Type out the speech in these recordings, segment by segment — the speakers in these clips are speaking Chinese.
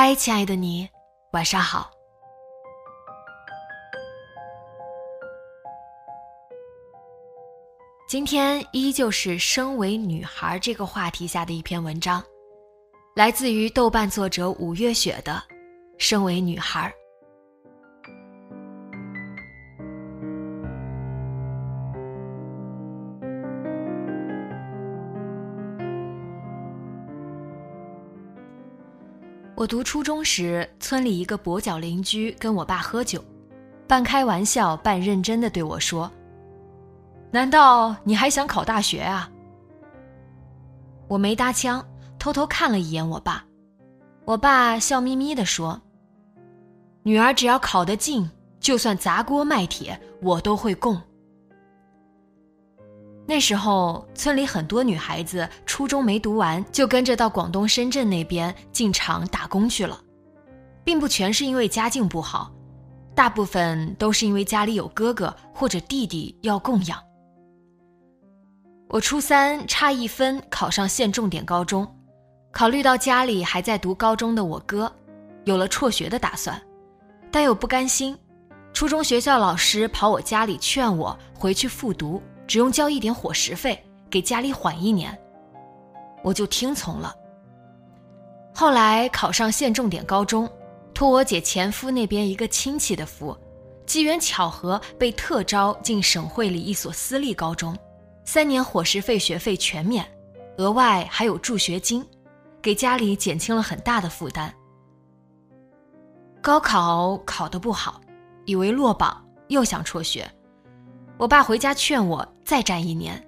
嗨，亲爱的你，晚上好。今天依旧是身为女孩这个话题下的一篇文章，来自于豆瓣作者五月雪的《身为女孩》。我读初中时，村里一个跛脚邻居跟我爸喝酒，半开玩笑半认真的对我说：“难道你还想考大学啊？”我没搭腔，偷偷看了一眼我爸。我爸笑眯眯的说：“女儿只要考得进，就算砸锅卖铁，我都会供。”那时候，村里很多女孩子初中没读完，就跟着到广东深圳那边进厂打工去了，并不全是因为家境不好，大部分都是因为家里有哥哥或者弟弟要供养。我初三差一分考上县重点高中，考虑到家里还在读高中的我哥，有了辍学的打算，但又不甘心，初中学校老师跑我家里劝我回去复读。只用交一点伙食费，给家里缓一年，我就听从了。后来考上县重点高中，托我姐前夫那边一个亲戚的福，机缘巧合被特招进省会里一所私立高中，三年伙食费学费全免，额外还有助学金，给家里减轻了很大的负担。高考考得不好，以为落榜，又想辍学。我爸回家劝我再战一年，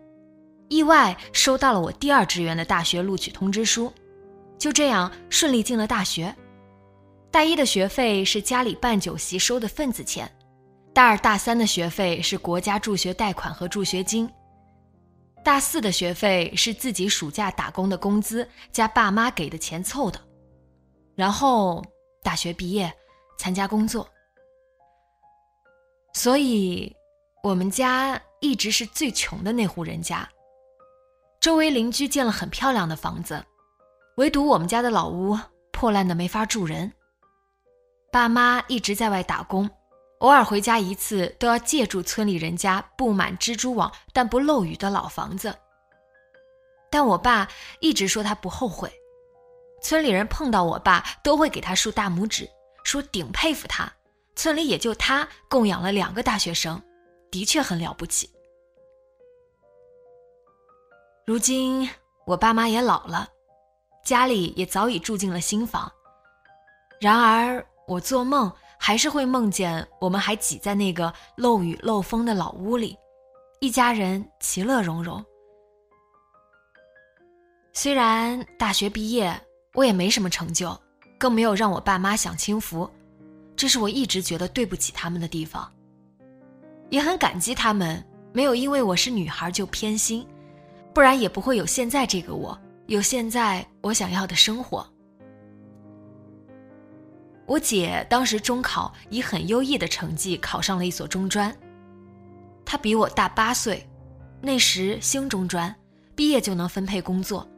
意外收到了我第二志愿的大学录取通知书，就这样顺利进了大学。大一的学费是家里办酒席收的份子钱，大二大三的学费是国家助学贷款和助学金，大四的学费是自己暑假打工的工资加爸妈给的钱凑的，然后大学毕业参加工作，所以。我们家一直是最穷的那户人家，周围邻居建了很漂亮的房子，唯独我们家的老屋破烂的没法住人。爸妈一直在外打工，偶尔回家一次都要借住村里人家布满蜘蛛网但不漏雨的老房子。但我爸一直说他不后悔，村里人碰到我爸都会给他竖大拇指，说顶佩服他，村里也就他供养了两个大学生。的确很了不起。如今我爸妈也老了，家里也早已住进了新房。然而我做梦还是会梦见我们还挤在那个漏雨漏风的老屋里，一家人其乐融融。虽然大学毕业，我也没什么成就，更没有让我爸妈享清福，这是我一直觉得对不起他们的地方。也很感激他们没有因为我是女孩就偏心，不然也不会有现在这个我，有现在我想要的生活。我姐当时中考以很优异的成绩考上了一所中专，她比我大八岁，那时兴中专，毕业就能分配工作。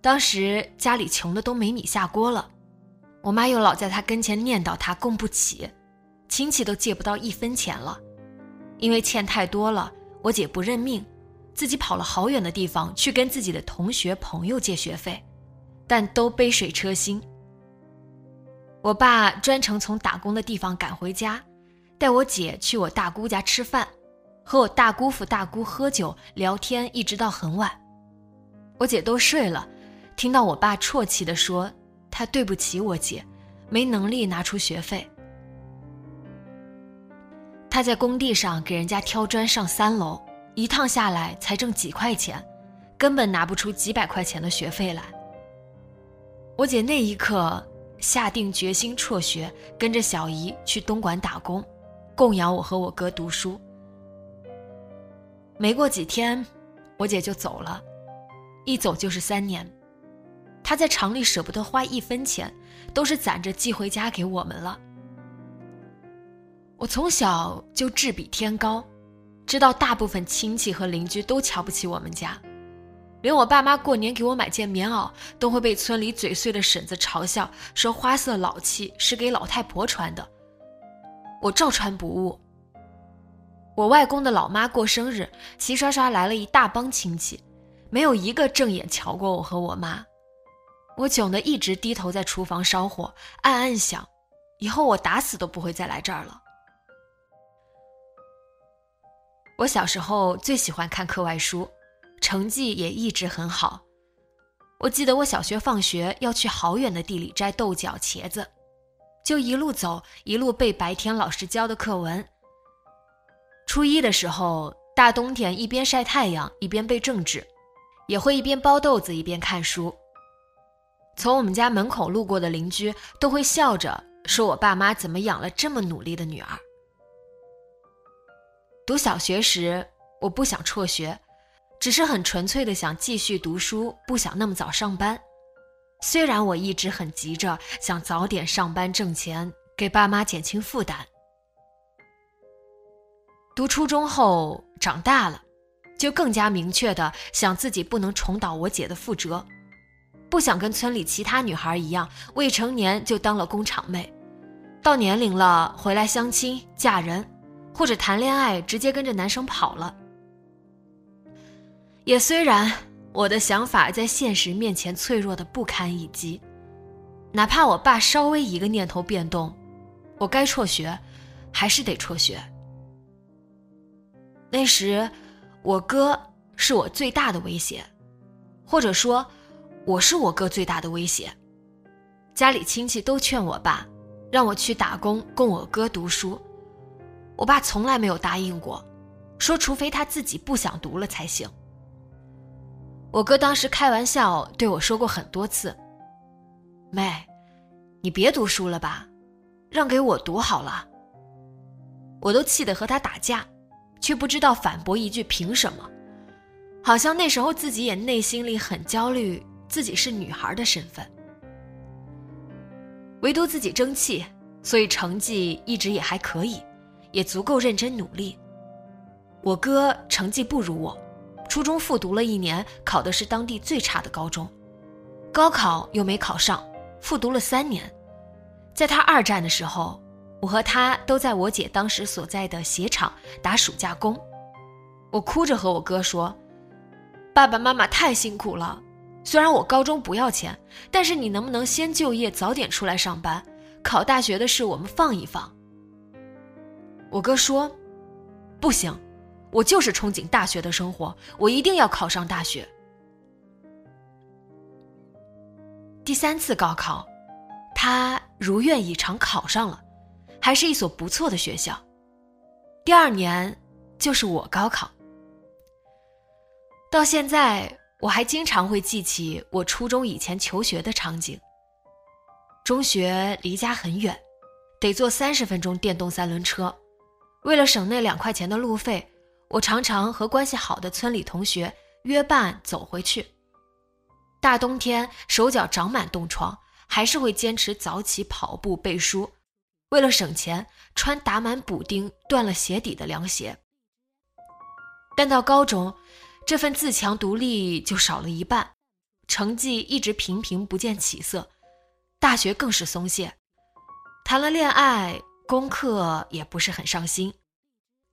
当时家里穷的都没米下锅了，我妈又老在她跟前念叨她供不起。亲戚都借不到一分钱了，因为欠太多了，我姐不认命，自己跑了好远的地方去跟自己的同学朋友借学费，但都杯水车薪。我爸专程从打工的地方赶回家，带我姐去我大姑家吃饭，和我大姑父大姑喝酒聊天，一直到很晚。我姐都睡了，听到我爸啜泣地说：“他对不起我姐，没能力拿出学费。”他在工地上给人家挑砖上三楼，一趟下来才挣几块钱，根本拿不出几百块钱的学费来。我姐那一刻下定决心辍学，跟着小姨去东莞打工，供养我和我哥读书。没过几天，我姐就走了，一走就是三年。她在厂里舍不得花一分钱，都是攒着寄回家给我们了。我从小就志比天高，知道大部分亲戚和邻居都瞧不起我们家，连我爸妈过年给我买件棉袄，都会被村里嘴碎的婶子嘲笑，说花色老气，是给老太婆穿的。我照穿不误。我外公的老妈过生日，齐刷刷来了一大帮亲戚，没有一个正眼瞧过我和我妈。我窘得一直低头在厨房烧火，暗暗想，以后我打死都不会再来这儿了。我小时候最喜欢看课外书，成绩也一直很好。我记得我小学放学要去好远的地里摘豆角、茄子，就一路走一路背白天老师教的课文。初一的时候，大冬天一边晒太阳一边背政治，也会一边包豆子一边看书。从我们家门口路过的邻居都会笑着说：“我爸妈怎么养了这么努力的女儿？”读小学时，我不想辍学，只是很纯粹的想继续读书，不想那么早上班。虽然我一直很急着想早点上班挣钱，给爸妈减轻负担。读初中后长大了，就更加明确的想自己不能重蹈我姐的覆辙，不想跟村里其他女孩一样，未成年就当了工厂妹，到年龄了回来相亲嫁人。或者谈恋爱，直接跟着男生跑了。也虽然我的想法在现实面前脆弱的不堪一击，哪怕我爸稍微一个念头变动，我该辍学，还是得辍学。那时，我哥是我最大的威胁，或者说，我是我哥最大的威胁。家里亲戚都劝我爸，让我去打工供我哥读书。我爸从来没有答应过，说除非他自己不想读了才行。我哥当时开玩笑对我说过很多次：“妹，你别读书了吧，让给我读好了。”我都气得和他打架，却不知道反驳一句凭什么。好像那时候自己也内心里很焦虑，自己是女孩的身份，唯独自己争气，所以成绩一直也还可以。也足够认真努力。我哥成绩不如我，初中复读了一年，考的是当地最差的高中，高考又没考上，复读了三年。在他二战的时候，我和他都在我姐当时所在的鞋厂打暑假工。我哭着和我哥说：“爸爸妈妈太辛苦了，虽然我高中不要钱，但是你能不能先就业，早点出来上班？考大学的事我们放一放。”我哥说：“不行，我就是憧憬大学的生活，我一定要考上大学。”第三次高考，他如愿以偿考上了，还是一所不错的学校。第二年就是我高考，到现在我还经常会记起我初中以前求学的场景。中学离家很远，得坐三十分钟电动三轮车。为了省那两块钱的路费，我常常和关系好的村里同学约伴走回去。大冬天手脚长满冻疮，还是会坚持早起跑步背书。为了省钱，穿打满补丁、断了鞋底的凉鞋。但到高中，这份自强独立就少了一半，成绩一直平平不见起色。大学更是松懈，谈了恋爱。功课也不是很上心，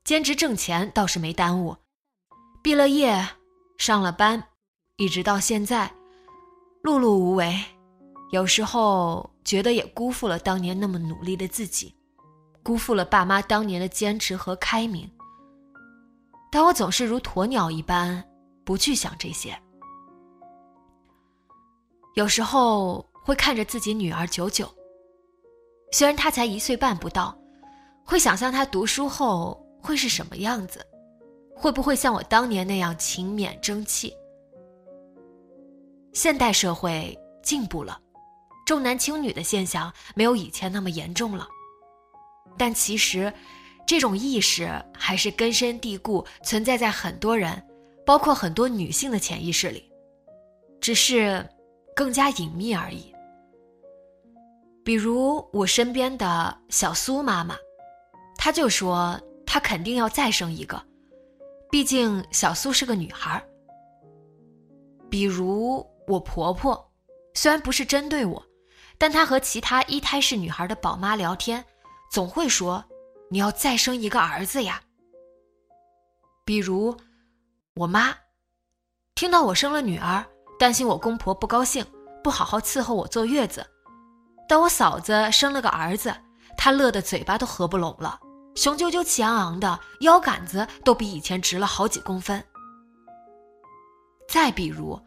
兼职挣钱倒是没耽误，毕了业，上了班，一直到现在，碌碌无为，有时候觉得也辜负了当年那么努力的自己，辜负了爸妈当年的坚持和开明。但我总是如鸵鸟一般，不去想这些。有时候会看着自己女儿九九，虽然他才一岁半不到，会想象他读书后会是什么样子。会不会像我当年那样勤勉争气？现代社会进步了，重男轻女的现象没有以前那么严重了，但其实，这种意识还是根深蒂固存在在很多人，包括很多女性的潜意识里，只是更加隐秘而已。比如我身边的小苏妈妈，她就说她肯定要再生一个。毕竟小苏是个女孩比如我婆婆，虽然不是针对我，但她和其他一胎是女孩的宝妈聊天，总会说：“你要再生一个儿子呀。”比如我妈，听到我生了女儿，担心我公婆不高兴，不好好伺候我坐月子；但我嫂子生了个儿子，她乐得嘴巴都合不拢了。雄赳赳、气昂昂的，腰杆子都比以前直了好几公分。再比如，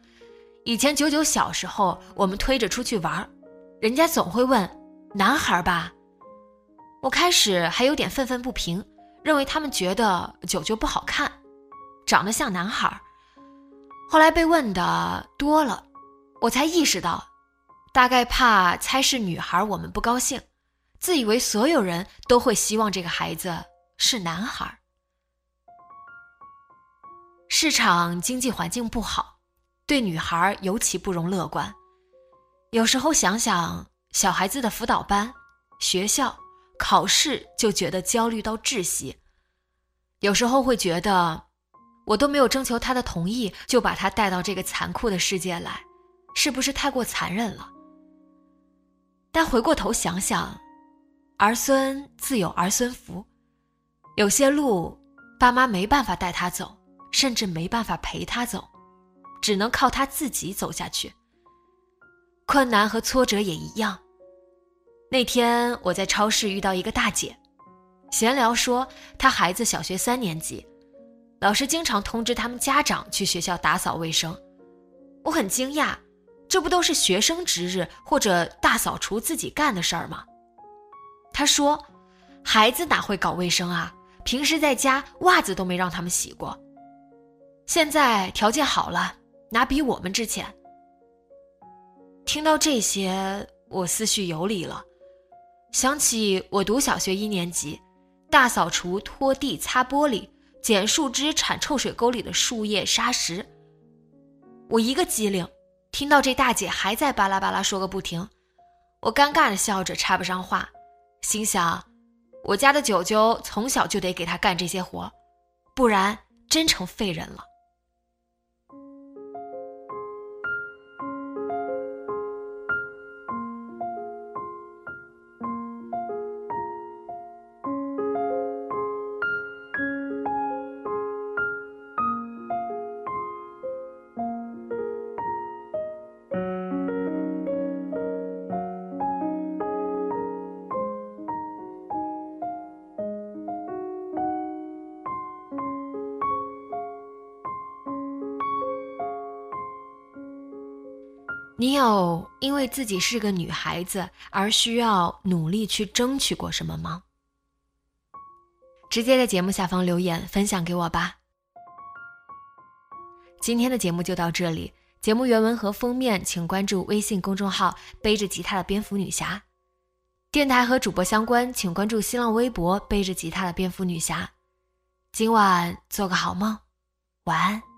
以前九九小时候，我们推着出去玩，人家总会问：“男孩吧？”我开始还有点愤愤不平，认为他们觉得九九不好看，长得像男孩。后来被问的多了，我才意识到，大概怕猜是女孩，我们不高兴。自以为所有人都会希望这个孩子是男孩。市场经济环境不好，对女孩尤其不容乐观。有时候想想小孩子的辅导班、学校、考试，就觉得焦虑到窒息。有时候会觉得，我都没有征求他的同意，就把他带到这个残酷的世界来，是不是太过残忍了？回过头想想。儿孙自有儿孙福，有些路爸妈没办法带他走，甚至没办法陪他走，只能靠他自己走下去。困难和挫折也一样。那天我在超市遇到一个大姐，闲聊说她孩子小学三年级，老师经常通知他们家长去学校打扫卫生。我很惊讶，这不都是学生值日或者大扫除自己干的事儿吗？他说：“孩子哪会搞卫生啊？平时在家袜子都没让他们洗过。现在条件好了，哪比我们值钱？”听到这些，我思绪游离了，想起我读小学一年级，大扫除、拖地、擦玻璃、捡树枝、铲臭水沟里的树叶、沙石。我一个机灵，听到这大姐还在巴拉巴拉说个不停，我尴尬的笑着，插不上话。心想，我家的九九从小就得给他干这些活，不然真成废人了。你有因为自己是个女孩子而需要努力去争取过什么吗？直接在节目下方留言分享给我吧。今天的节目就到这里，节目原文和封面请关注微信公众号“背着吉他的蝙蝠女侠”，电台和主播相关请关注新浪微博“背着吉他的蝙蝠女侠”。今晚做个好梦，晚安。